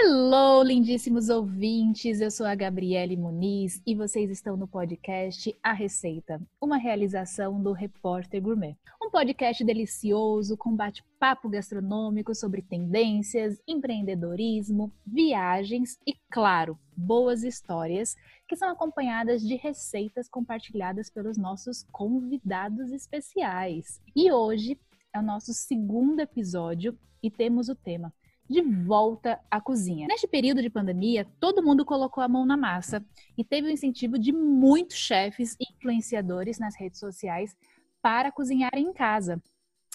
Hello, lindíssimos ouvintes! Eu sou a Gabriele Muniz e vocês estão no podcast A Receita, uma realização do Repórter Gourmet. Um podcast delicioso com bate-papo gastronômico sobre tendências, empreendedorismo, viagens e, claro, boas histórias que são acompanhadas de receitas compartilhadas pelos nossos convidados especiais. E hoje é o nosso segundo episódio e temos o tema de volta à cozinha. Neste período de pandemia, todo mundo colocou a mão na massa e teve o incentivo de muitos chefes e influenciadores nas redes sociais para cozinhar em casa.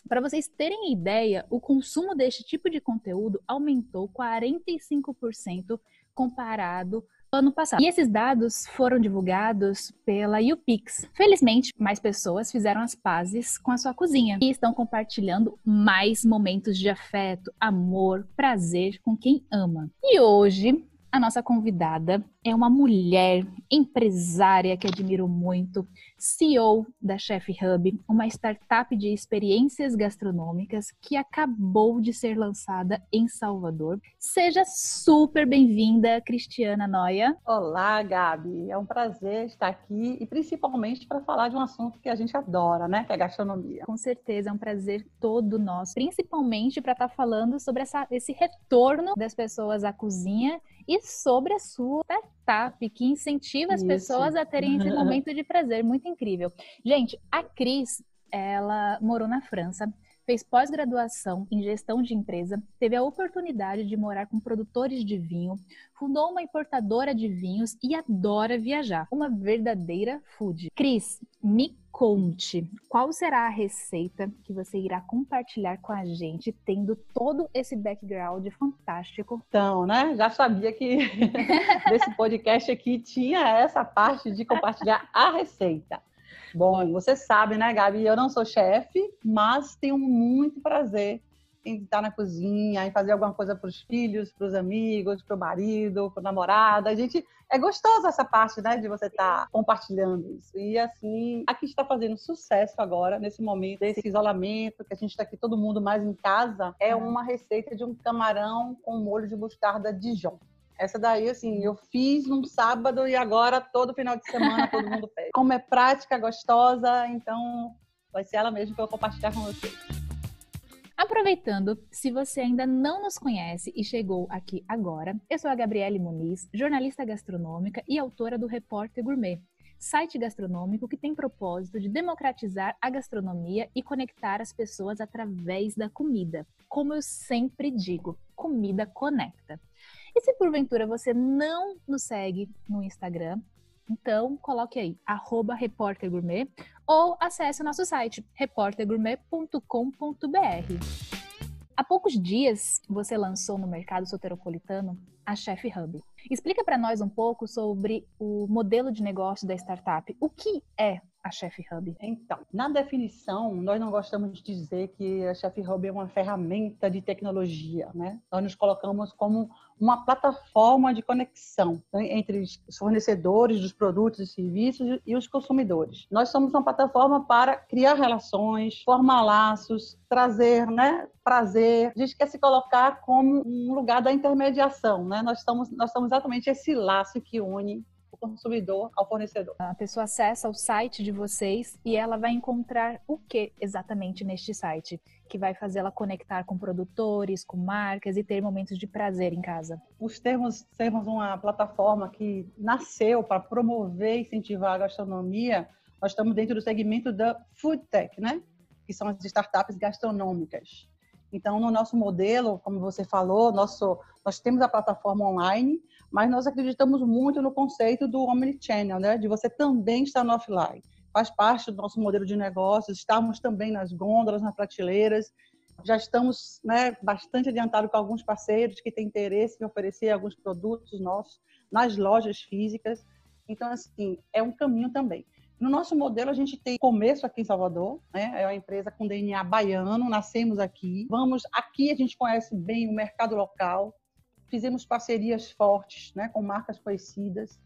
Para vocês terem ideia, o consumo deste tipo de conteúdo aumentou 45% comparado ano passado. E esses dados foram divulgados pela YouPix. Felizmente, mais pessoas fizeram as pazes com a sua cozinha e estão compartilhando mais momentos de afeto, amor, prazer com quem ama. E hoje a nossa convidada é uma mulher empresária que admiro muito, CEO da Chef Hub, uma startup de experiências gastronômicas que acabou de ser lançada em Salvador. Seja super bem-vinda, Cristiana Noia. Olá, Gabi. É um prazer estar aqui e principalmente para falar de um assunto que a gente adora, né? Que é gastronomia. Com certeza, é um prazer todo nosso, principalmente para estar tá falando sobre essa, esse retorno das pessoas à cozinha e sobre a sua startup que incentiva as Isso. pessoas a terem esse momento de prazer. Muito incrível. Gente, a Cris, ela morou na França, fez pós-graduação em gestão de empresa, teve a oportunidade de morar com produtores de vinho, fundou uma importadora de vinhos e adora viajar. Uma verdadeira food. Cris, me conte qual será a receita que você irá compartilhar com a gente, tendo todo esse background fantástico. Então, né? Já sabia que desse podcast aqui tinha essa parte de compartilhar a receita. Bom, você sabe, né, Gabi? Eu não sou chefe, mas tenho muito prazer em estar na cozinha, em fazer alguma coisa para os filhos, para os amigos, para o marido, para o namorado. A gente é gostoso essa parte, né, de você estar tá compartilhando isso. E assim, aqui está fazendo sucesso agora nesse momento desse isolamento, que a gente está aqui todo mundo mais em casa, é uma receita de um camarão com molho de mostarda Dijon. Essa daí, assim, eu fiz num sábado e agora todo final de semana todo mundo pede. Como é prática, gostosa, então vai ser ela mesmo que eu vou compartilhar com vocês. Aproveitando, se você ainda não nos conhece e chegou aqui agora, eu sou a Gabriele Muniz, jornalista gastronômica e autora do Repórter Gourmet, site gastronômico que tem propósito de democratizar a gastronomia e conectar as pessoas através da comida. Como eu sempre digo, comida conecta. E se porventura você não nos segue no Instagram, então, coloque aí, arroba ou acesse o nosso site, repórtergourmet.com.br. Há poucos dias, você lançou no mercado soteropolitano a Chef Hub. Explica para nós um pouco sobre o modelo de negócio da startup. O que é a Chef Hub? Então, na definição, nós não gostamos de dizer que a Chef Hub é uma ferramenta de tecnologia, né? Nós nos colocamos como uma plataforma de conexão né, entre os fornecedores dos produtos e serviços e os consumidores. Nós somos uma plataforma para criar relações, formar laços, trazer né, prazer. A gente quer se colocar como um lugar da intermediação. Né? Nós, estamos, nós somos exatamente esse laço que une consumidor ao fornecedor. A pessoa acessa o site de vocês e ela vai encontrar o que exatamente neste site que vai fazer ela conectar com produtores, com marcas e ter momentos de prazer em casa. Os termos sermos uma plataforma que nasceu para promover e incentivar a gastronomia, nós estamos dentro do segmento da food tech, né? Que são as startups gastronômicas. Então, no nosso modelo, como você falou, nosso, nós temos a plataforma online, mas nós acreditamos muito no conceito do omnichannel, né? de você também estar no offline. Faz parte do nosso modelo de negócios, estamos também nas gôndolas, nas prateleiras, já estamos né, bastante adiantados com alguns parceiros que têm interesse em oferecer alguns produtos nossos nas lojas físicas. Então, assim, é um caminho também. No nosso modelo, a gente tem começo aqui em Salvador, né? é uma empresa com DNA baiano, nascemos aqui. Vamos, aqui a gente conhece bem o mercado local, fizemos parcerias fortes né, com marcas conhecidas.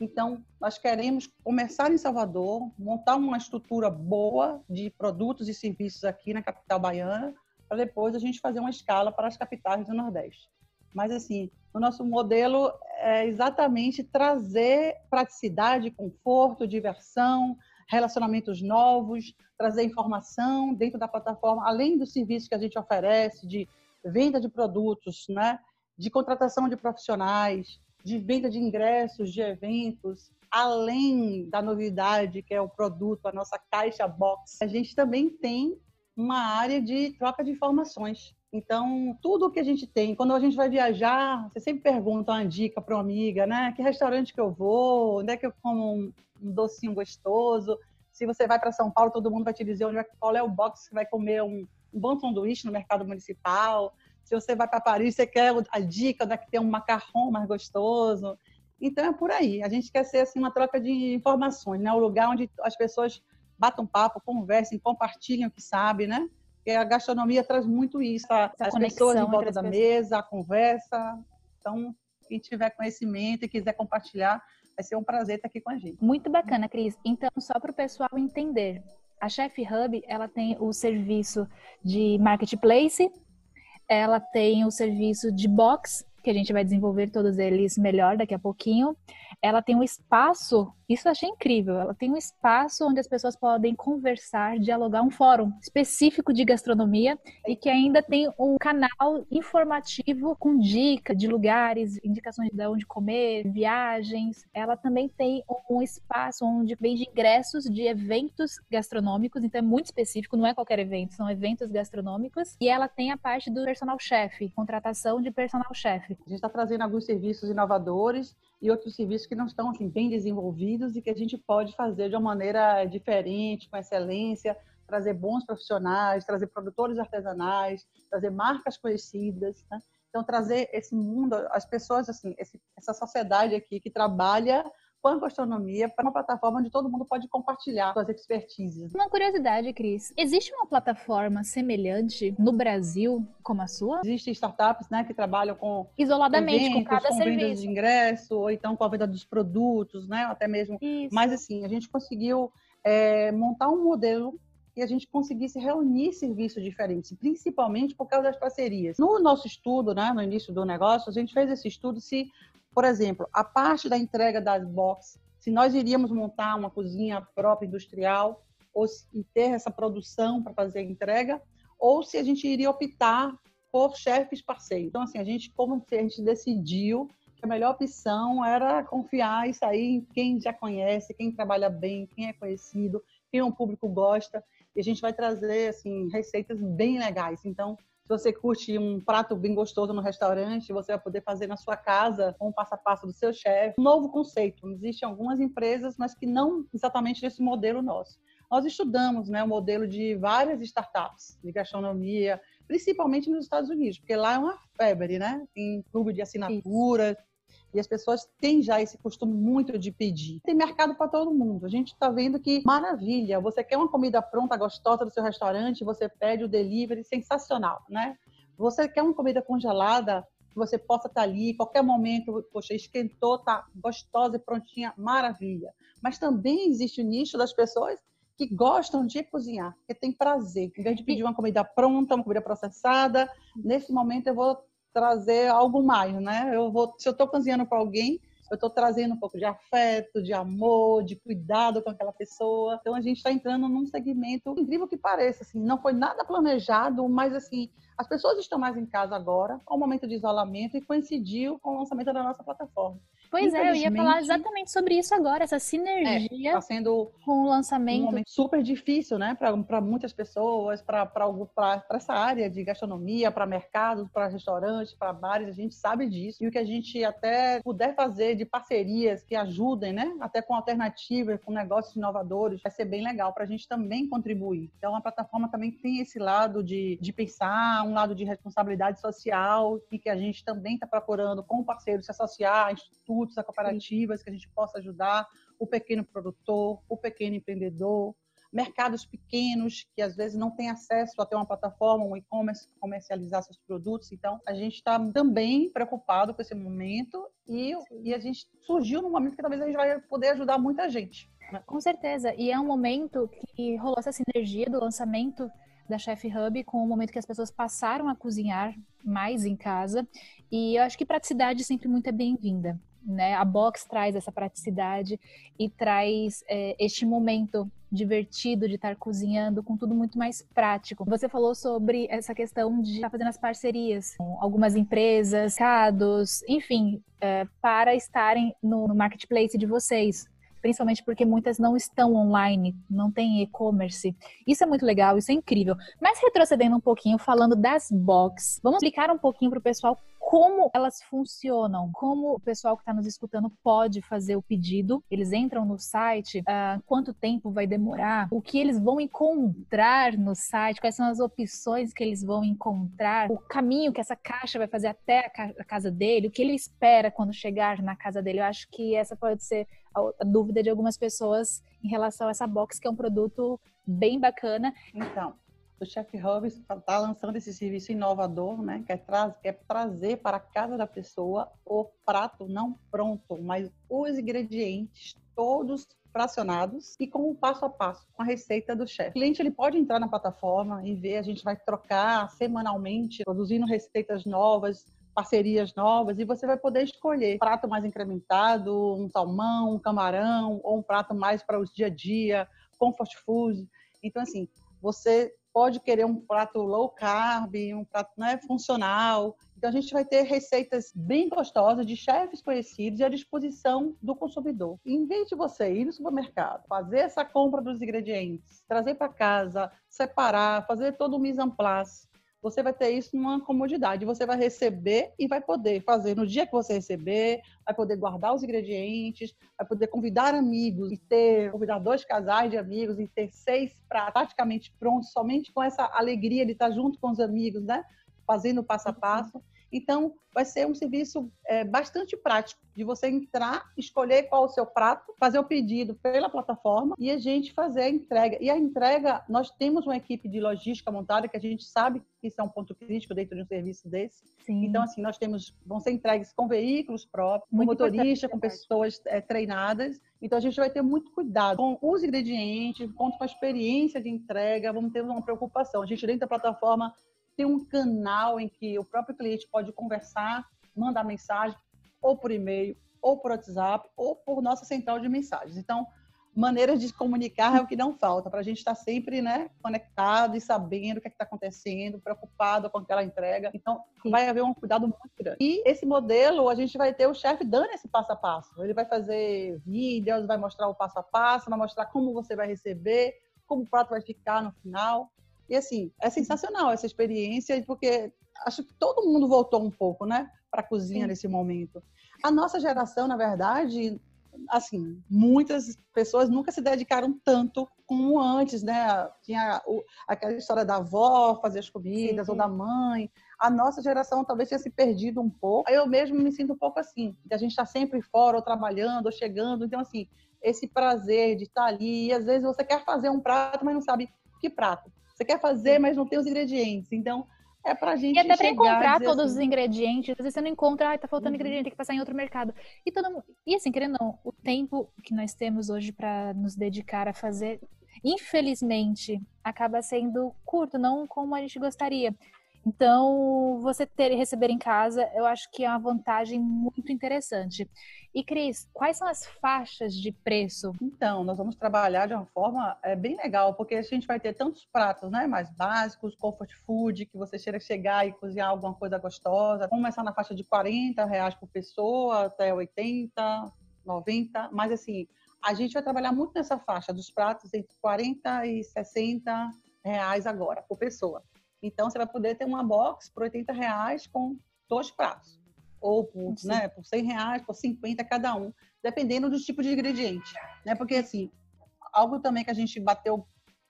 Então, nós queremos começar em Salvador, montar uma estrutura boa de produtos e serviços aqui na capital baiana, para depois a gente fazer uma escala para as capitais do Nordeste. Mas, assim, o nosso modelo é exatamente trazer praticidade, conforto, diversão, relacionamentos novos, trazer informação dentro da plataforma, além dos serviços que a gente oferece de venda de produtos, né? de contratação de profissionais, de venda de ingressos, de eventos, além da novidade que é o produto, a nossa caixa box, a gente também tem uma área de troca de informações. Então, tudo que a gente tem, quando a gente vai viajar, você sempre pergunta uma dica para uma amiga, né? Que restaurante que eu vou, onde é que eu como um, um docinho gostoso. Se você vai para São Paulo, todo mundo vai te dizer onde é, qual é o box que vai comer um, um bom sanduíche no mercado municipal. Se você vai para Paris, você quer a dica onde é que tem um macarrão mais gostoso. Então, é por aí. A gente quer ser assim, uma troca de informações, né? O lugar onde as pessoas batam papo, conversem, compartilhem o que sabem, né? Porque a gastronomia traz muito isso, a, as pessoas em volta da pessoas. mesa, a conversa. Então, quem tiver conhecimento e quiser compartilhar, vai ser um prazer estar aqui com a gente. Muito bacana, Cris. Então, só para o pessoal entender, a Chef Hub, ela tem o serviço de marketplace, ela tem o serviço de box, que a gente vai desenvolver todos eles melhor daqui a pouquinho. Ela tem um espaço, isso eu achei incrível, ela tem um espaço onde as pessoas podem conversar, dialogar, um fórum específico de gastronomia e que ainda tem um canal informativo com dicas de lugares, indicações de onde comer, viagens. Ela também tem um espaço onde vende ingressos de eventos gastronômicos, então é muito específico, não é qualquer evento, são eventos gastronômicos. E ela tem a parte do personal chef, contratação de personal chef. A gente está trazendo alguns serviços inovadores e outros serviços que não estão assim, bem desenvolvidos e que a gente pode fazer de uma maneira diferente, com excelência, trazer bons profissionais, trazer produtores artesanais, trazer marcas conhecidas. Né? Então, trazer esse mundo, as pessoas, assim, esse, essa sociedade aqui que trabalha com a gastronomia para uma plataforma onde todo mundo pode compartilhar suas expertises. Uma curiosidade, Cris. Existe uma plataforma semelhante no Brasil como a sua? Existem startups né, que trabalham com isoladamente eventos, com cada com serviço. vendas de ingresso, ou então com a venda dos produtos, né? Até mesmo. Isso. Mas assim, a gente conseguiu é, montar um modelo e a gente conseguisse reunir serviços diferentes, principalmente por causa das parcerias. No nosso estudo, né, no início do negócio, a gente fez esse estudo se por exemplo, a parte da entrega das boxes, se nós iríamos montar uma cozinha própria industrial ou se, e ter essa produção para fazer a entrega, ou se a gente iria optar por chefes parceiros. Então, assim, a gente, como a gente decidiu que a melhor opção era confiar e sair em quem já conhece, quem trabalha bem, quem é conhecido, quem o público gosta, e a gente vai trazer, assim, receitas bem legais. Então, se você curte um prato bem gostoso no restaurante, você vai poder fazer na sua casa com o passo a passo do seu chefe. Um novo conceito. Existem algumas empresas, mas que não exatamente nesse modelo nosso. Nós estudamos né, o modelo de várias startups de gastronomia, principalmente nos Estados Unidos, porque lá é uma febre, né? Tem clube de assinatura, e as pessoas têm já esse costume muito de pedir. Tem mercado para todo mundo. A gente está vendo que maravilha. Você quer uma comida pronta, gostosa do seu restaurante, você pede o delivery, sensacional, né? Você quer uma comida congelada, que você possa estar tá ali, qualquer momento, poxa, esquentou, tá gostosa e prontinha, maravilha. Mas também existe o nicho das pessoas que gostam de cozinhar, que tem prazer. Em vez de pedir uma comida pronta, uma comida processada, nesse momento eu vou trazer algo mais, né? Eu vou, se eu estou cozinhando para alguém, eu estou trazendo um pouco de afeto, de amor, de cuidado com aquela pessoa. Então a gente está entrando num segmento incrível que pareça, assim, não foi nada planejado, mas assim as pessoas estão mais em casa agora, com o momento de isolamento e coincidiu com o lançamento da nossa plataforma. Pois é, eu ia falar exatamente sobre isso agora, essa sinergia é, tá sendo com o lançamento. Um momento super difícil, né, para muitas pessoas, para essa área de gastronomia, para mercados, para restaurantes, para bares, a gente sabe disso. E o que a gente até puder fazer de parcerias que ajudem, né, até com alternativas, com negócios inovadores, vai ser bem legal para a gente também contribuir. Então, a plataforma também tem esse lado de, de pensar, um lado de responsabilidade social, e que a gente também está procurando, com parceiros, se associar a institutos institutos, a cooperativas que a gente possa ajudar o pequeno produtor, o pequeno empreendedor, mercados pequenos que às vezes não têm acesso a ter uma plataforma, um e-commerce, comercializar seus produtos. Então, a gente está também preocupado com esse momento e, e a gente surgiu num momento que talvez a gente vai poder ajudar muita gente. Com certeza. E é um momento que rolou essa sinergia do lançamento da Chef Hub com o momento que as pessoas passaram a cozinhar mais em casa. E eu acho que praticidade sempre muito é bem-vinda. Né? A box traz essa praticidade e traz é, este momento divertido de estar cozinhando com tudo muito mais prático. Você falou sobre essa questão de estar fazendo as parcerias com algumas empresas, cados, enfim, é, para estarem no, no marketplace de vocês principalmente porque muitas não estão online, não tem e-commerce. Isso é muito legal, isso é incrível. Mas retrocedendo um pouquinho, falando das box, vamos explicar um pouquinho para o pessoal como elas funcionam, como o pessoal que está nos escutando pode fazer o pedido. Eles entram no site, uh, quanto tempo vai demorar, o que eles vão encontrar no site, quais são as opções que eles vão encontrar, o caminho que essa caixa vai fazer até a, ca a casa dele, o que ele espera quando chegar na casa dele. Eu acho que essa pode ser a dúvida de algumas pessoas em relação a essa box, que é um produto bem bacana. Então, o Chef Hub está lançando esse serviço inovador, né? Que é, que é trazer para a casa da pessoa o prato não pronto, mas os ingredientes todos fracionados e com o passo a passo, com a receita do chefe. O cliente ele pode entrar na plataforma e ver, a gente vai trocar semanalmente, produzindo receitas novas, parcerias novas e você vai poder escolher um prato mais incrementado, um salmão, um camarão ou um prato mais para o dia a dia, comfort food. Então assim, você pode querer um prato low carb, um prato né, funcional. Então a gente vai ter receitas bem gostosas de chefes conhecidos e à disposição do consumidor. Em vez de você ir no supermercado, fazer essa compra dos ingredientes, trazer para casa, separar, fazer todo o mise en place, você vai ter isso numa comodidade. Você vai receber e vai poder fazer no dia que você receber, vai poder guardar os ingredientes, vai poder convidar amigos e ter, convidar dois casais de amigos e ter seis pratos praticamente prontos, somente com essa alegria de estar junto com os amigos, né? Fazendo passo a passo. Então, vai ser um serviço é, bastante prático de você entrar, escolher qual o seu prato, fazer o pedido pela plataforma e a gente fazer a entrega. E a entrega, nós temos uma equipe de logística montada que a gente sabe que isso é um ponto crítico dentro de um serviço desse. Sim. Então, assim, nós temos, vão ser entregues com veículos próprios, com motorista, com pessoas é, treinadas. Então, a gente vai ter muito cuidado com os ingredientes, com a experiência de entrega, vamos ter uma preocupação. A gente, dentro da plataforma, tem um canal em que o próprio cliente pode conversar, mandar mensagem, ou por e-mail, ou por WhatsApp, ou por nossa central de mensagens. Então, maneiras de comunicar é o que não falta, para a gente estar sempre né, conectado e sabendo o que é está acontecendo, preocupado com aquela entrega. Então, Sim. vai haver um cuidado muito grande. E esse modelo, a gente vai ter o chefe dando esse passo a passo. Ele vai fazer vídeos, vai mostrar o passo a passo, vai mostrar como você vai receber, como o prato vai ficar no final. E assim, é sensacional essa experiência, porque acho que todo mundo voltou um pouco, né, para a cozinha Sim. nesse momento. A nossa geração, na verdade, assim, muitas pessoas nunca se dedicaram tanto como antes, né? Tinha o, aquela história da avó fazer as comidas, Sim. ou da mãe. A nossa geração talvez tenha se perdido um pouco. Eu mesmo me sinto um pouco assim, que a gente está sempre fora, ou trabalhando, ou chegando. Então, assim, esse prazer de estar ali. E às vezes você quer fazer um prato, mas não sabe que prato. Você quer fazer, mas não tem os ingredientes. Então, é pra gente. E até para encontrar todos assim, os ingredientes, às vezes você não encontra, ah, tá faltando uhum. ingrediente, tem que passar em outro mercado. E, todo, e assim, querendo ou não, o tempo que nós temos hoje para nos dedicar a fazer, infelizmente, acaba sendo curto, não como a gente gostaria. Então, você ter receber em casa, eu acho que é uma vantagem muito interessante. E Cris, quais são as faixas de preço? Então, nós vamos trabalhar de uma forma é, bem legal, porque a gente vai ter tantos pratos, né, mais básicos, comfort food, que você chega chegar e cozinhar alguma coisa gostosa. Começar na faixa de 40 reais por pessoa até 80, 90, mas assim, a gente vai trabalhar muito nessa faixa dos pratos entre 40 e 60 reais agora por pessoa. Então, você vai poder ter uma box por 80 reais com dois pratos. Ou por, né, por 100 reais, por 50 cada um, dependendo do tipo de ingrediente. Né? Porque, assim, algo também que a gente bateu,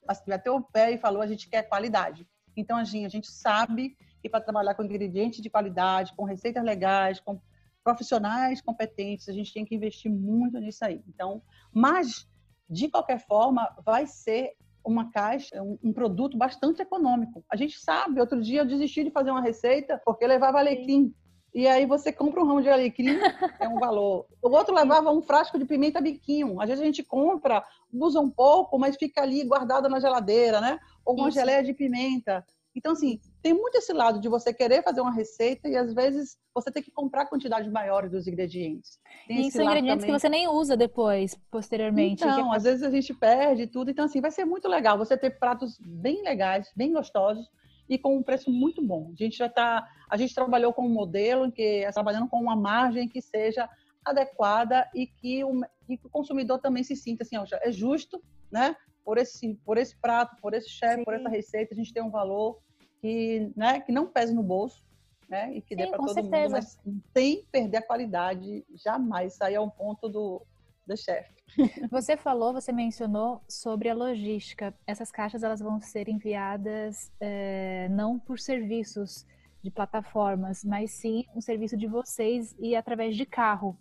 assim, bateu o pé e falou, a gente quer qualidade. Então, assim, a gente sabe que para trabalhar com ingredientes de qualidade, com receitas legais, com profissionais competentes, a gente tem que investir muito nisso aí. Então, mas, de qualquer forma, vai ser uma caixa, um, um, produto bastante econômico. A gente sabe, outro dia eu desisti de fazer uma receita porque levava alecrim. E aí você compra um ramo de alecrim, é um valor. O outro levava um frasco de pimenta biquinho. Às vezes a gente compra, usa um pouco, mas fica ali guardado na geladeira, né? Ou uma Isso. geleia de pimenta. Então, assim, tem muito esse lado de você querer fazer uma receita e às vezes você tem que comprar quantidades maiores dos ingredientes. Tem e são ingredientes também. que você nem usa depois, posteriormente. Então, que... às vezes a gente perde tudo. Então, assim, vai ser muito legal você ter pratos bem legais, bem gostosos e com um preço muito bom. A gente já está, a gente trabalhou com um modelo em que trabalhando com uma margem que seja adequada e que o, e que o consumidor também se sinta assim, ó, é justo, né? Por esse, por esse prato, por esse chefe, por essa receita, a gente tem um valor que, né, que não pese no bolso, né? E que Sim, dê para todo certeza. mundo, mas sem perder a qualidade, jamais. Isso aí é um ponto do, do chefe. Você falou, você mencionou sobre a logística. Essas caixas elas vão ser enviadas é, não por serviços de plataformas, mas sim um serviço de vocês e através de carro,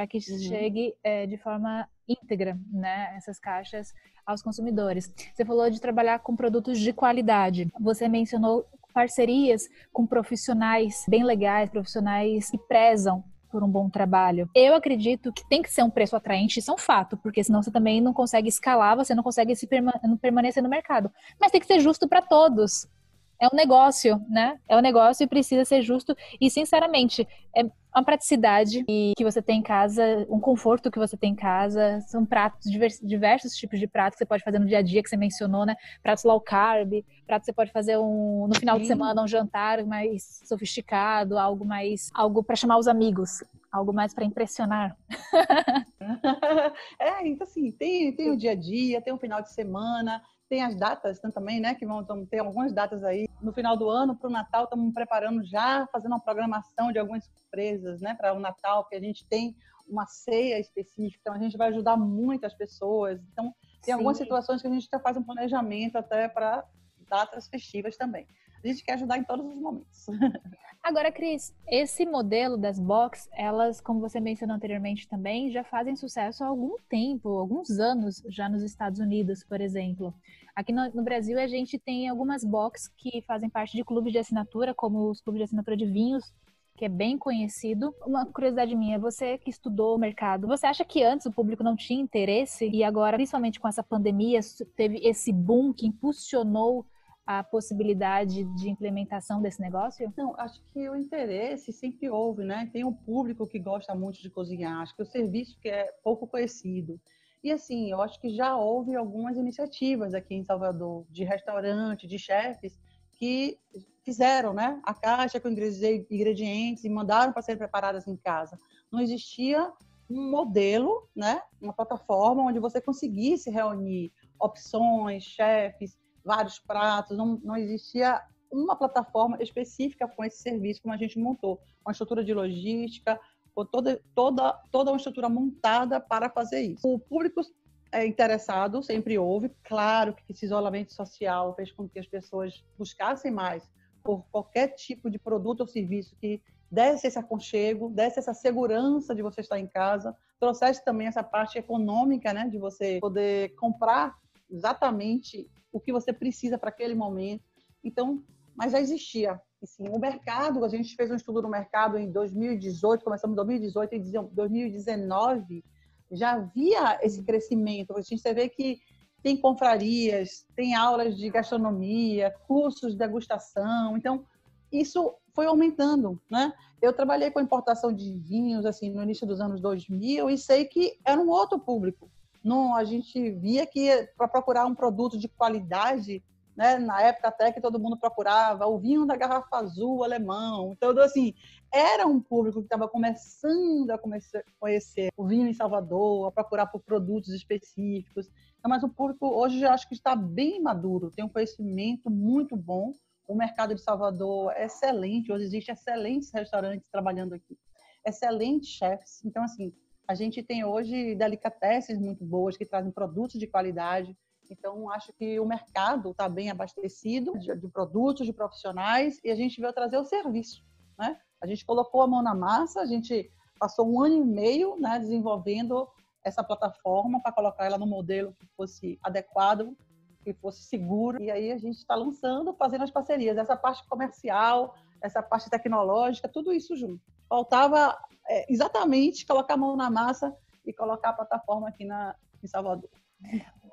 para que uhum. chegue é, de forma íntegra, né, essas caixas aos consumidores. Você falou de trabalhar com produtos de qualidade. Você mencionou parcerias com profissionais bem legais, profissionais que prezam por um bom trabalho. Eu acredito que tem que ser um preço atraente, isso é um fato, porque senão você também não consegue escalar, você não consegue se permanecer no mercado. Mas tem que ser justo para todos é um negócio, né? É um negócio e precisa ser justo. E, sinceramente, é uma praticidade que você tem em casa, um conforto que você tem em casa. São pratos, diversos tipos de pratos que você pode fazer no dia a dia, que você mencionou, né? Pratos low carb, pratos que você pode fazer um, no final Sim. de semana, um jantar mais sofisticado, algo mais. algo para chamar os amigos. Algo mais para impressionar. é, então assim, tem, tem o dia a dia, tem o final de semana, tem as datas né, também, né? Que vão ter algumas datas aí. No final do ano, para o Natal, estamos preparando já, fazendo uma programação de algumas surpresas, né? Para o Natal, que a gente tem uma ceia específica, então a gente vai ajudar muitas pessoas. Então, tem Sim. algumas situações que a gente já faz um planejamento até para datas festivas também. A gente quer ajudar em todos os momentos. Agora, Cris, esse modelo das box, elas, como você mencionou anteriormente também, já fazem sucesso há algum tempo, alguns anos já nos Estados Unidos, por exemplo. Aqui no, no Brasil, a gente tem algumas box que fazem parte de clubes de assinatura, como os clubes de assinatura de vinhos, que é bem conhecido. Uma curiosidade minha, você que estudou o mercado, você acha que antes o público não tinha interesse e agora, principalmente com essa pandemia, teve esse boom que impulsionou a possibilidade de implementação desse negócio? Não, acho que o interesse sempre houve, né? Tem um público que gosta muito de cozinhar, acho que o serviço que é pouco conhecido. E assim, eu acho que já houve algumas iniciativas aqui em Salvador de restaurante, de chefes que fizeram, né, a caixa com ingredientes e mandaram para serem preparadas em casa. Não existia um modelo, né, uma plataforma onde você conseguisse reunir opções, chefes, vários pratos, não, não existia uma plataforma específica com esse serviço como a gente montou, uma estrutura de logística, com toda, toda, toda uma estrutura montada para fazer isso. O público é interessado sempre houve, claro que esse isolamento social fez com que as pessoas buscassem mais por qualquer tipo de produto ou serviço que desse esse aconchego, desse essa segurança de você estar em casa, trouxesse também essa parte econômica, né, de você poder comprar exatamente o que você precisa para aquele momento. Então, mas já existia. Assim, o mercado, a gente fez um estudo no mercado em 2018, começamos em 2018 e 2019, já havia esse crescimento. A gente vê que tem confrarias, tem aulas de gastronomia, cursos de degustação. Então, isso foi aumentando, né? Eu trabalhei com importação de vinhos assim no início dos anos 2000 e sei que era um outro público não, a gente via que para procurar um produto de qualidade, né, na época até que todo mundo procurava o vinho da garrafa azul alemão. Então, assim, era um público que estava começando a conhecer o vinho em Salvador, a procurar por produtos específicos. Então, mas o público hoje já acho que está bem maduro, tem um conhecimento muito bom. O mercado de Salvador é excelente, hoje existem excelentes restaurantes trabalhando aqui, excelentes chefs. Então, assim, a gente tem hoje delicatessen muito boas que trazem produtos de qualidade. Então, acho que o mercado está bem abastecido de, de, produtos, de profissionais, e a gente veio trazer o serviço. Né? A gente colocou a mão na massa, a gente passou um ano e meio né, desenvolvendo essa plataforma para colocar ela no modelo que fosse adequado, que fosse seguro. E aí a gente está lançando, fazendo as parcerias. Essa parte comercial essa parte tecnológica, tudo isso junto. Faltava é, exatamente colocar a mão na massa e colocar a plataforma aqui na, em Salvador.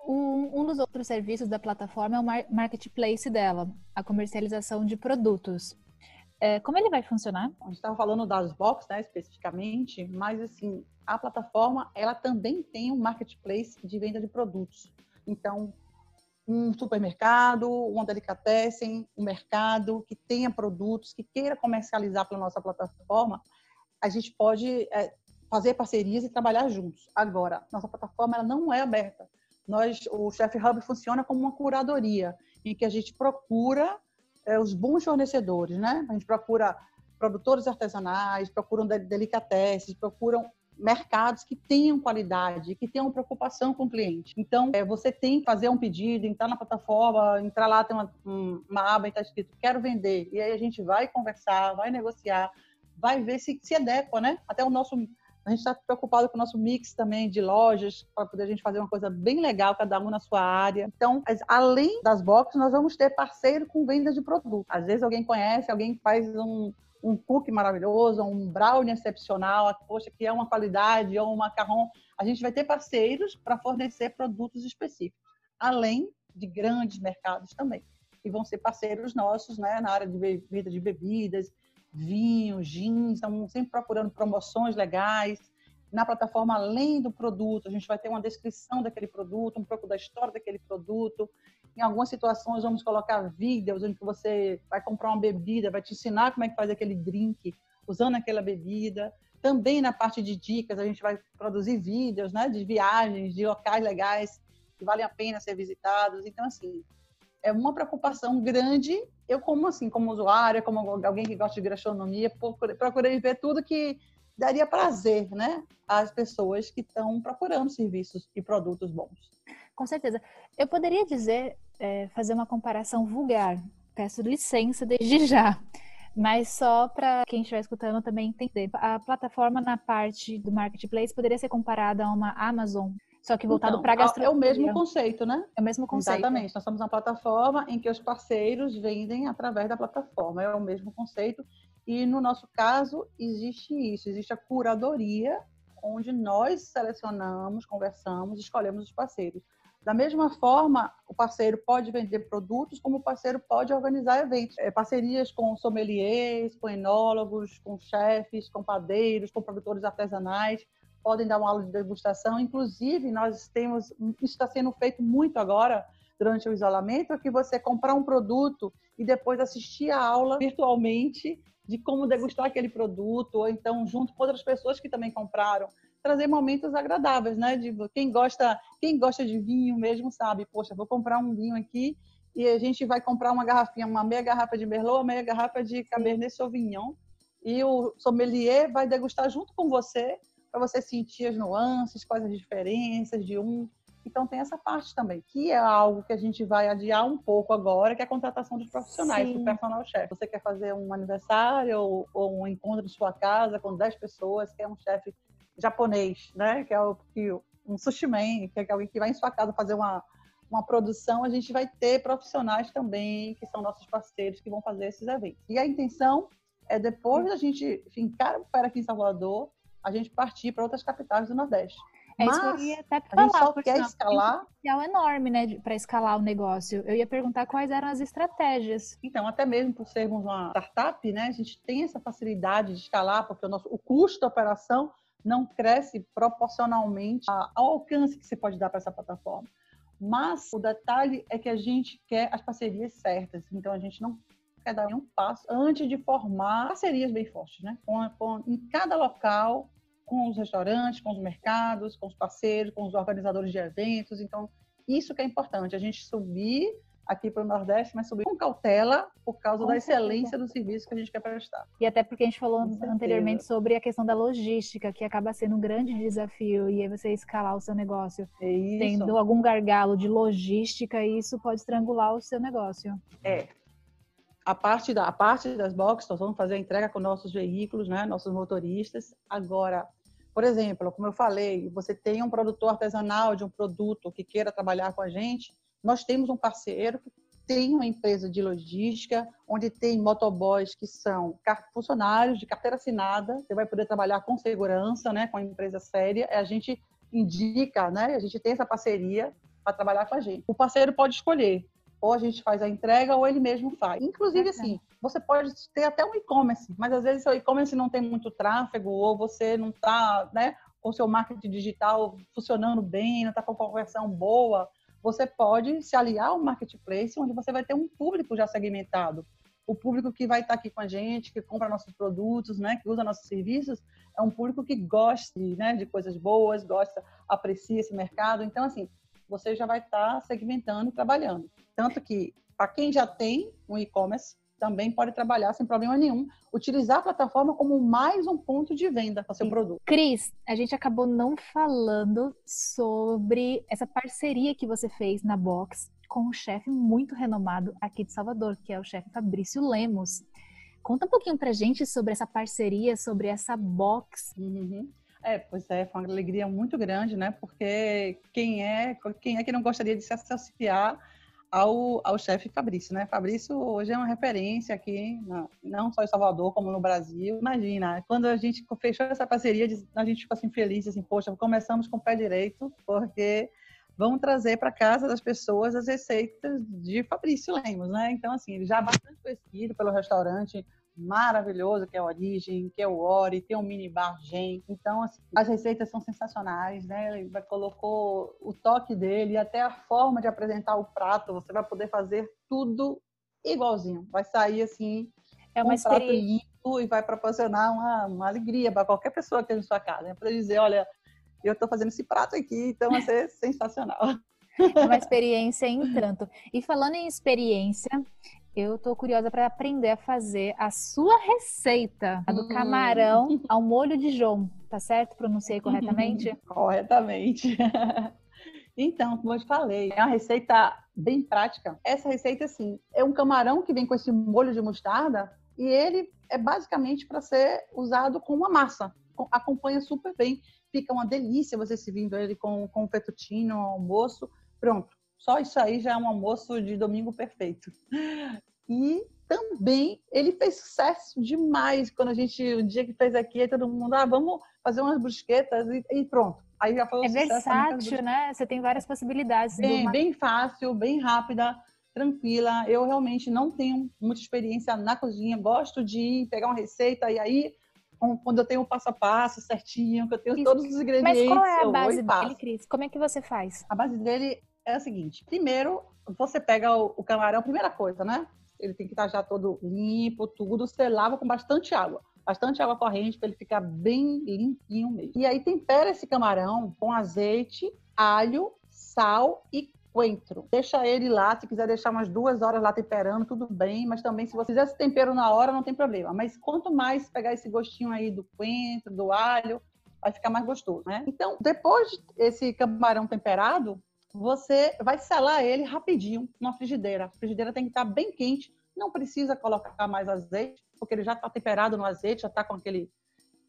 Um, um, dos outros serviços da plataforma é o marketplace dela, a comercialização de produtos. É, como ele vai funcionar? A gente estava falando das box, né, especificamente, mas assim, a plataforma ela também tem um marketplace de venda de produtos. Então, um supermercado, uma delicatessen, um mercado que tenha produtos, que queira comercializar pela nossa plataforma, a gente pode é, fazer parcerias e trabalhar juntos. Agora, nossa plataforma ela não é aberta. Nós, o Chef Hub funciona como uma curadoria, em que a gente procura é, os bons fornecedores, né? A gente procura produtores artesanais, procuram delicatessen, procuram mercados que tenham qualidade, que tenham preocupação com o cliente. Então, é, você tem que fazer um pedido, entrar na plataforma, entrar lá, tem uma, uma aba e está escrito quero vender. E aí a gente vai conversar, vai negociar, vai ver se se adequa, né? Até o nosso a gente está preocupado com o nosso mix também de lojas, para poder a gente fazer uma coisa bem legal, cada um na sua área. Então, além das boxes, nós vamos ter parceiro com venda de produto. Às vezes alguém conhece, alguém faz um, um cookie maravilhoso, um brownie excepcional, poxa, que é uma qualidade, ou um macarrão. A gente vai ter parceiros para fornecer produtos específicos, além de grandes mercados também, que vão ser parceiros nossos né, na área de bebida de bebidas, vinho, jeans, estamos sempre procurando promoções legais. Na plataforma, além do produto, a gente vai ter uma descrição daquele produto, um pouco da história daquele produto. Em algumas situações, vamos colocar vídeos onde você vai comprar uma bebida, vai te ensinar como é que faz aquele drink usando aquela bebida. Também na parte de dicas, a gente vai produzir vídeos né, de viagens, de locais legais que valem a pena ser visitados. Então, assim, é uma preocupação grande. Eu, como assim, como usuária, como alguém que gosta de gastronomia, procurei ver tudo que daria prazer, né, às pessoas que estão procurando serviços e produtos bons. Com certeza. Eu poderia dizer, é, fazer uma comparação vulgar. Peço licença desde já. Mas só para quem estiver escutando também entender. A plataforma na parte do marketplace poderia ser comparada a uma Amazon só que voltado então, para gastronomia. É o mesmo conceito, né? É o mesmo conceito. Exatamente. Nós somos uma plataforma em que os parceiros vendem através da plataforma. É o mesmo conceito. E no nosso caso, existe isso. Existe a curadoria, onde nós selecionamos, conversamos, escolhemos os parceiros. Da mesma forma, o parceiro pode vender produtos, como o parceiro pode organizar eventos. É, parcerias com sommeliers, com enólogos, com chefes, com padeiros, com produtores artesanais podem dar uma aula de degustação. Inclusive, nós temos, isso está sendo feito muito agora, durante o isolamento, é que você comprar um produto e depois assistir a aula virtualmente de como degustar aquele produto, ou então junto com outras pessoas que também compraram, trazer momentos agradáveis, né? De quem gosta, quem gosta de vinho mesmo sabe, poxa, vou comprar um vinho aqui e a gente vai comprar uma garrafinha, uma meia garrafa de Merlot, uma meia garrafa de Cabernet Sauvignon, e o sommelier vai degustar junto com você para você sentir as nuances, quais as diferenças de um. Então tem essa parte também, que é algo que a gente vai adiar um pouco agora, que é a contratação dos profissionais, Sim. do personal chefe. Você quer fazer um aniversário ou, ou, um encontro em sua casa com 10 pessoas, que é um chefe japonês, né? Que é o que um sushi man, que é alguém que vai em sua casa fazer uma uma produção, a gente vai ter profissionais também, que são nossos parceiros, que vão fazer esses eventos. E a intenção é depois da gente fincar o pé aqui em Salvador, a gente partir para outras capitais do Nordeste. É Mas, isso que eu ia até falar, a gente só quer escalar. Tem um enorme, né, para escalar o negócio. Eu ia perguntar quais eram as estratégias. Então, até mesmo por sermos uma startup, né, a gente tem essa facilidade de escalar, porque o nosso o custo da operação não cresce proporcionalmente ao alcance que você pode dar para essa plataforma. Mas o detalhe é que a gente quer as parcerias certas. Então, a gente não quer dar nenhum passo antes de formar parcerias bem fortes, né? Com, com, em cada local, com os restaurantes, com os mercados, com os parceiros, com os organizadores de eventos. Então, isso que é importante, a gente subir aqui para o Nordeste, mas subir com cautela por causa com da excelência do serviço que a gente quer prestar. E até porque a gente falou anteriormente sobre a questão da logística, que acaba sendo um grande desafio, e aí você escalar o seu negócio é tendo algum gargalo de logística, isso pode estrangular o seu negócio. É, a parte, da, a parte das boxes, nós vamos fazer a entrega com nossos veículos, né, nossos motoristas. Agora, por exemplo, como eu falei, você tem um produtor artesanal de um produto que queira trabalhar com a gente, nós temos um parceiro tem uma empresa de logística, onde tem motoboys que são funcionários de carteira assinada, você vai poder trabalhar com segurança, né, com a empresa séria. A gente indica, né, a gente tem essa parceria para trabalhar com a gente. O parceiro pode escolher, ou a gente faz a entrega ou ele mesmo faz. Inclusive, assim, você pode ter até um e-commerce, mas às vezes o e-commerce não tem muito tráfego, ou você não está, né, com seu marketing digital funcionando bem, não está com conversão boa, você pode se aliar ao marketplace, onde você vai ter um público já segmentado. O público que vai estar aqui com a gente, que compra nossos produtos, né, que usa nossos serviços, é um público que gosta né, de coisas boas, gosta, aprecia esse mercado. Então, assim, você já vai estar segmentando e trabalhando. Tanto que, para quem já tem um e-commerce, também pode trabalhar sem problema nenhum, utilizar a plataforma como mais um ponto de venda para seu produto. Cris, a gente acabou não falando sobre essa parceria que você fez na Box com um chefe muito renomado aqui de Salvador, que é o chefe Fabrício Lemos. Conta um pouquinho pra gente sobre essa parceria, sobre essa box. Uhum. É, pois é, foi uma alegria muito grande, né? Porque quem é, quem é que não gostaria de se associar ao, ao chefe Fabrício, né? Fabrício hoje é uma referência aqui, não só em Salvador, como no Brasil. Imagina, quando a gente fechou essa parceria, a gente ficou assim feliz, assim, poxa, começamos com o pé direito, porque vamos trazer para casa das pessoas as receitas de Fabrício Lemos, né? Então, assim, ele já é bastante conhecido pelo restaurante maravilhoso que é a Origem, que é o Ori, tem o mini bar Gen. Então, assim, as receitas são sensacionais, né? Ele colocou o toque dele até a forma de apresentar o prato, você vai poder fazer tudo igualzinho. Vai sair assim, é uma um prato limpo e vai proporcionar uma, uma alegria para qualquer pessoa que esteja em sua casa. Né? Para dizer, olha, eu estou fazendo esse prato aqui, então vai ser sensacional. É uma experiência em tanto. E falando em experiência, eu tô curiosa para aprender a fazer a sua receita, a do hum. camarão ao molho de João. Tá certo? Pronunciei corretamente? corretamente. Então, como eu te falei, é uma receita bem prática. Essa receita, assim, é um camarão que vem com esse molho de mostarda e ele é basicamente para ser usado com uma massa. Acompanha super bem. Fica uma delícia você se vindo ele com, com fettuccine, almoço. Pronto. Só isso aí já é um almoço de domingo perfeito. E também ele fez sucesso demais quando a gente, o dia que fez aqui, todo mundo, ah, vamos fazer umas brusquetas e, e pronto. Aí já foi É versátil, né? Você tem várias possibilidades. Bem, do... bem fácil, bem rápida, tranquila. Eu realmente não tenho muita experiência na cozinha, gosto de pegar uma receita e aí quando eu tenho o passo a passo certinho, que eu tenho Isso. todos os ingredientes. Mas qual é a base dele, Cris? Como é que você faz? A base dele é a seguinte: primeiro, você pega o, o camarão, primeira coisa, né? Ele tem que estar já todo limpo, tudo. Você lava com bastante água bastante água corrente para ele ficar bem limpinho mesmo. E aí tempera esse camarão com azeite, alho, sal e coentro. Deixa ele lá, se quiser deixar umas duas horas lá temperando, tudo bem, mas também se você fizer esse tempero na hora, não tem problema. Mas quanto mais pegar esse gostinho aí do coentro, do alho, vai ficar mais gostoso, né? Então, depois desse camarão temperado, você vai selar ele rapidinho na frigideira. A frigideira tem que estar bem quente, não precisa colocar mais azeite, porque ele já está temperado no azeite, já está com aquele,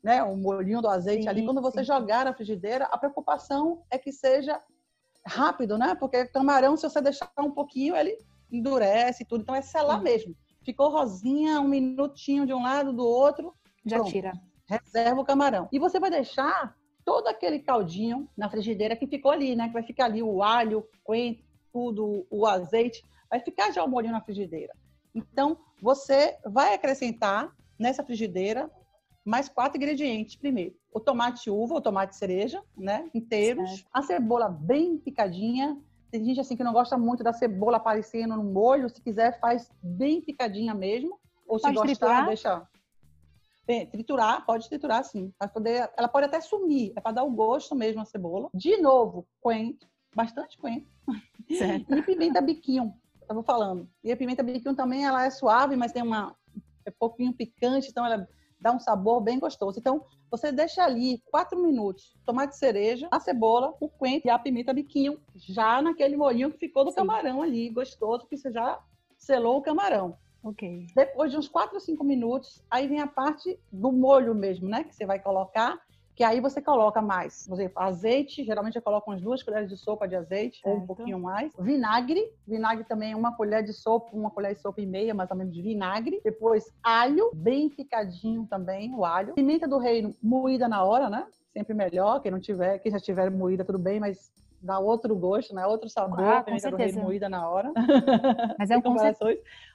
né, o molhinho do azeite sim, ali. Quando você sim. jogar na frigideira, a preocupação é que seja rápido, né? Porque camarão, se você deixar um pouquinho, ele endurece tudo. Então é selar sim. mesmo. Ficou rosinha, um minutinho de um lado, do outro. Já pronto. tira. Reserva o camarão. E você vai deixar todo aquele caldinho na frigideira que ficou ali, né? Que vai ficar ali o alho, o coentro, tudo, o azeite, vai ficar já o molho na frigideira. Então, você vai acrescentar nessa frigideira mais quatro ingredientes primeiro. O tomate uva, o tomate cereja, né? Inteiros. A cebola bem picadinha. Tem gente assim que não gosta muito da cebola aparecendo no molho. Se quiser, faz bem picadinha mesmo. Ou se gostar, triturar? deixa triturar, pode triturar sim. Poder, ela pode até sumir, é para dar o gosto mesmo a cebola. De novo, coentro, bastante coentro. Certo. e pimenta biquinho, estava falando. E a pimenta biquinho também, ela é suave, mas tem uma é pouquinho picante, então ela dá um sabor bem gostoso. Então, você deixa ali quatro minutos, tomate cereja, a cebola, o coentro e a pimenta biquinho, já naquele molhinho que ficou do Sim. camarão ali, gostoso, que você já selou o camarão. Ok. Depois de uns 4 ou 5 minutos, aí vem a parte do molho mesmo, né? Que você vai colocar, que aí você coloca mais, por exemplo, azeite, geralmente eu coloco umas duas colheres de sopa de azeite, certo. ou um pouquinho mais. Vinagre, vinagre também uma colher de sopa, uma colher de sopa e meia, mais ou menos, de vinagre. Depois, alho, bem picadinho também, o alho. Pimenta do reino moída na hora, né? Sempre melhor, quem não tiver, quem já tiver moída, tudo bem, mas dá outro gosto, né? Outro sabor, ah, pimenta do reino moída na hora. Mas é um conceito.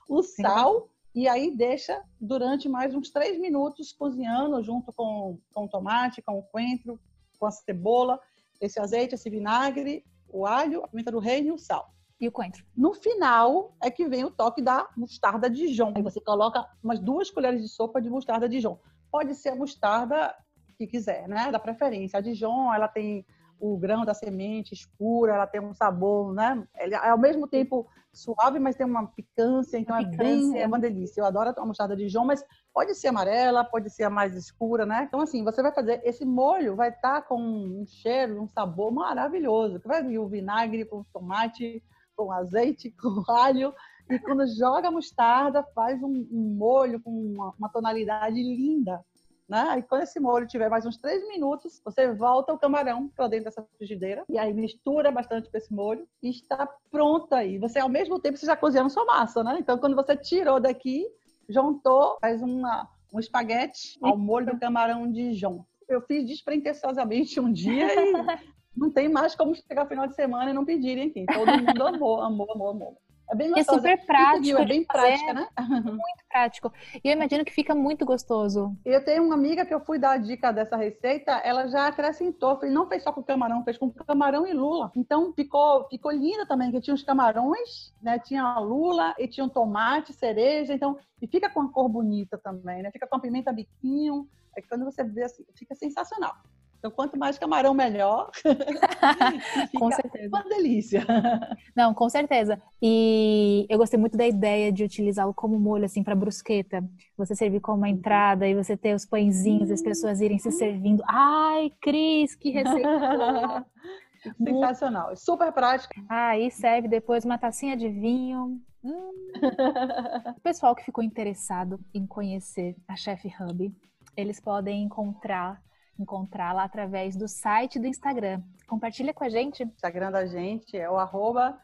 O sal, e aí deixa durante mais uns três minutos cozinhando junto com, com o tomate, com o coentro, com a cebola, esse azeite, esse vinagre, o alho, a pimenta do reino e o sal. E o coentro. No final é que vem o toque da mostarda Dijon. Aí você coloca umas duas colheres de sopa de mostarda Dijon. Pode ser a mostarda que quiser, né? Da preferência. A Dijon, ela tem o grão da semente escura, ela tem um sabor, né? Ele é ao mesmo tempo suave, mas tem uma picância, então é bem é uma delícia. Eu adoro a mostarda de João, mas pode ser amarela, pode ser a mais escura, né? Então assim, você vai fazer esse molho vai estar tá com um cheiro, um sabor maravilhoso. Vai vir o vinagre com tomate, com azeite, com alho e quando joga a mostarda faz um, um molho com uma, uma tonalidade linda. Né? E quando esse molho tiver mais uns três minutos, você volta o camarão para dentro dessa frigideira e aí mistura bastante com esse molho e está pronto aí. Você ao mesmo tempo você já cozinhando sua massa, né? Então quando você tirou daqui, juntou, faz uma, um espaguete ao molho do camarão de João. Eu fiz despretensiosamente um dia e não tem mais como chegar final de semana e não pedirem aqui. Todo mundo amou, amou, amou, amou. É bem gostoso. É super prático. É bem prática, né? Muito prático. E eu imagino que fica muito gostoso. Eu tenho uma amiga que eu fui dar a dica dessa receita, ela já acrescentou, não fez só com camarão, fez com camarão e lula. Então ficou, ficou linda também, que tinha os camarões, né? Tinha a lula e tinha um tomate, cereja, então e fica com a cor bonita também, né? Fica com a pimenta biquinho. É que quando você vê assim, fica sensacional. Então, quanto mais camarão, melhor. com certeza. Uma delícia. Não, com certeza. E eu gostei muito da ideia de utilizá-lo como molho, assim, para brusqueta. Você servir como uma entrada e você ter os pãezinhos, as pessoas irem se servindo. Ai, Cris, que receita Sensacional. Super prática. Ah, e serve depois uma tacinha de vinho. Hum. o pessoal que ficou interessado em conhecer a Chef Hub, eles podem encontrar encontrá-la através do site do Instagram. Compartilha com a gente. O Instagram da gente é o arroba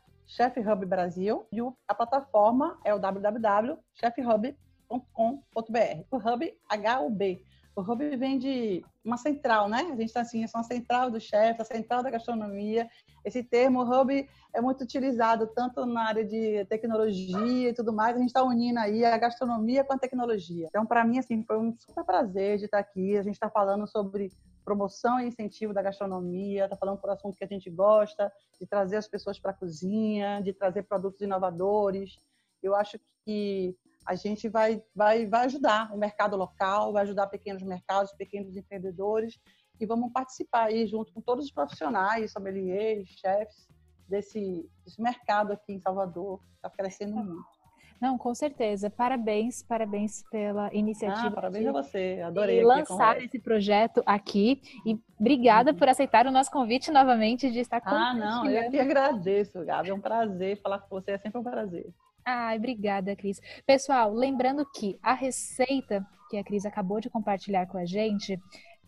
e a plataforma é o www.chefhub.com.br. O Hub H-U-B. O Hub vem de uma central, né? A gente está assim, é uma central do chefe, a central da gastronomia. Esse termo hub é muito utilizado tanto na área de tecnologia e tudo mais. A gente está unindo aí a gastronomia com a tecnologia. Então, para mim, assim, foi um super prazer de estar aqui. A gente está falando sobre promoção e incentivo da gastronomia, está falando por assunto que a gente gosta, de trazer as pessoas para a cozinha, de trazer produtos inovadores. Eu acho que a gente vai, vai, vai ajudar o mercado local, vai ajudar pequenos mercados, pequenos empreendedores e vamos participar aí junto com todos os profissionais, sommeliers, chefs desse, desse mercado aqui em Salvador, está crescendo muito. Não, com certeza. Parabéns, parabéns pela iniciativa. Ah, parabéns a você, adorei. lançar esse projeto aqui e obrigada uhum. por aceitar o nosso convite novamente de estar com Ah, não, eu que agradeço, Gabi. É um prazer falar com você, é sempre um prazer. Ai, obrigada, Cris. Pessoal, lembrando que a receita que a Cris acabou de compartilhar com a gente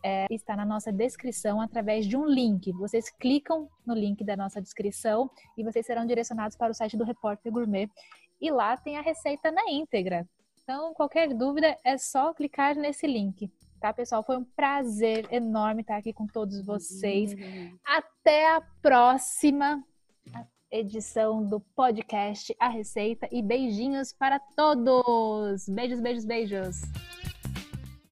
é, está na nossa descrição através de um link. Vocês clicam no link da nossa descrição e vocês serão direcionados para o site do Repórter Gourmet. E lá tem a receita na íntegra. Então, qualquer dúvida é só clicar nesse link. Tá, pessoal? Foi um prazer enorme estar aqui com todos vocês. Uhum. Até a próxima edição do podcast A Receita e beijinhos para todos. Beijos, beijos, beijos.